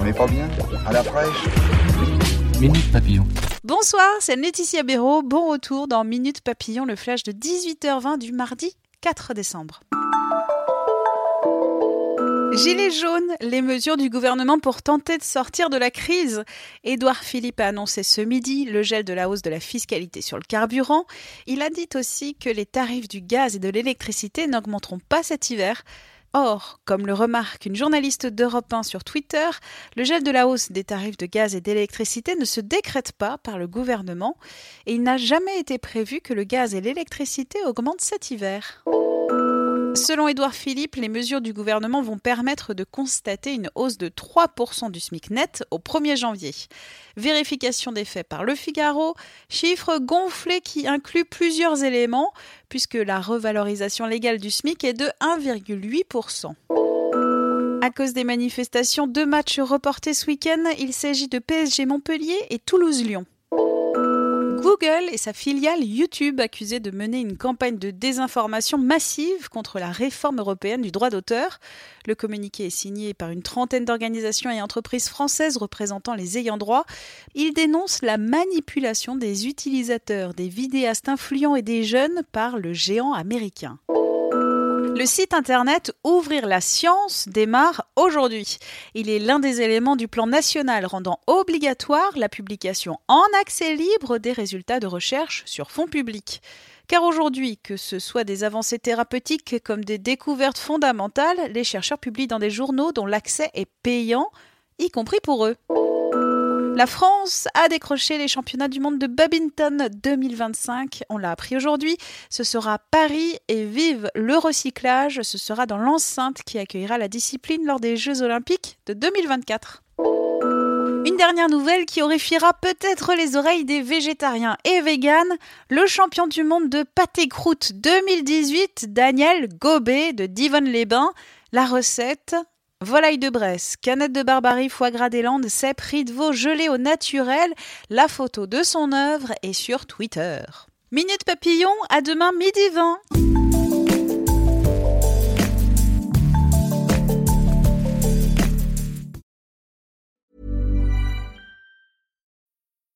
On n'est pas bien À la fraîche Minute Papillon. Bonsoir, c'est Laetitia Béraud. Bon retour dans Minute Papillon, le flash de 18h20 du mardi 4 décembre. Gilets jaunes, les mesures du gouvernement pour tenter de sortir de la crise. Édouard Philippe a annoncé ce midi le gel de la hausse de la fiscalité sur le carburant. Il a dit aussi que les tarifs du gaz et de l'électricité n'augmenteront pas cet hiver. Or, comme le remarque une journaliste d'Europe 1 sur Twitter, le gel de la hausse des tarifs de gaz et d'électricité ne se décrète pas par le gouvernement et il n'a jamais été prévu que le gaz et l'électricité augmentent cet hiver. Selon Édouard Philippe, les mesures du gouvernement vont permettre de constater une hausse de 3% du SMIC net au 1er janvier. Vérification des faits par Le Figaro, chiffre gonflé qui inclut plusieurs éléments, puisque la revalorisation légale du SMIC est de 1,8%. À cause des manifestations, deux matchs reportés ce week-end, il s'agit de PSG Montpellier et Toulouse-Lyon. Google et sa filiale YouTube accusées de mener une campagne de désinformation massive contre la réforme européenne du droit d'auteur. Le communiqué est signé par une trentaine d'organisations et entreprises françaises représentant les ayants droit. Il dénonce la manipulation des utilisateurs, des vidéastes influents et des jeunes par le géant américain. Le site internet Ouvrir la science démarre aujourd'hui. Il est l'un des éléments du plan national rendant obligatoire la publication en accès libre des résultats de recherche sur fonds publics. Car aujourd'hui, que ce soit des avancées thérapeutiques comme des découvertes fondamentales, les chercheurs publient dans des journaux dont l'accès est payant, y compris pour eux. La France a décroché les championnats du monde de badminton 2025. On l'a appris aujourd'hui. Ce sera Paris et vive le recyclage. Ce sera dans l'enceinte qui accueillera la discipline lors des Jeux olympiques de 2024. Une dernière nouvelle qui horrifiera peut-être les oreilles des végétariens et véganes. Le champion du monde de pâté croûte 2018, Daniel Gobet de Divonne-les-Bains. La recette, Volaille de Bresse, canette de barbarie, foie gras des Landes, cèpe, de veau gelé au naturel. La photo de son œuvre est sur Twitter. Minute Papillon, à demain midi 20.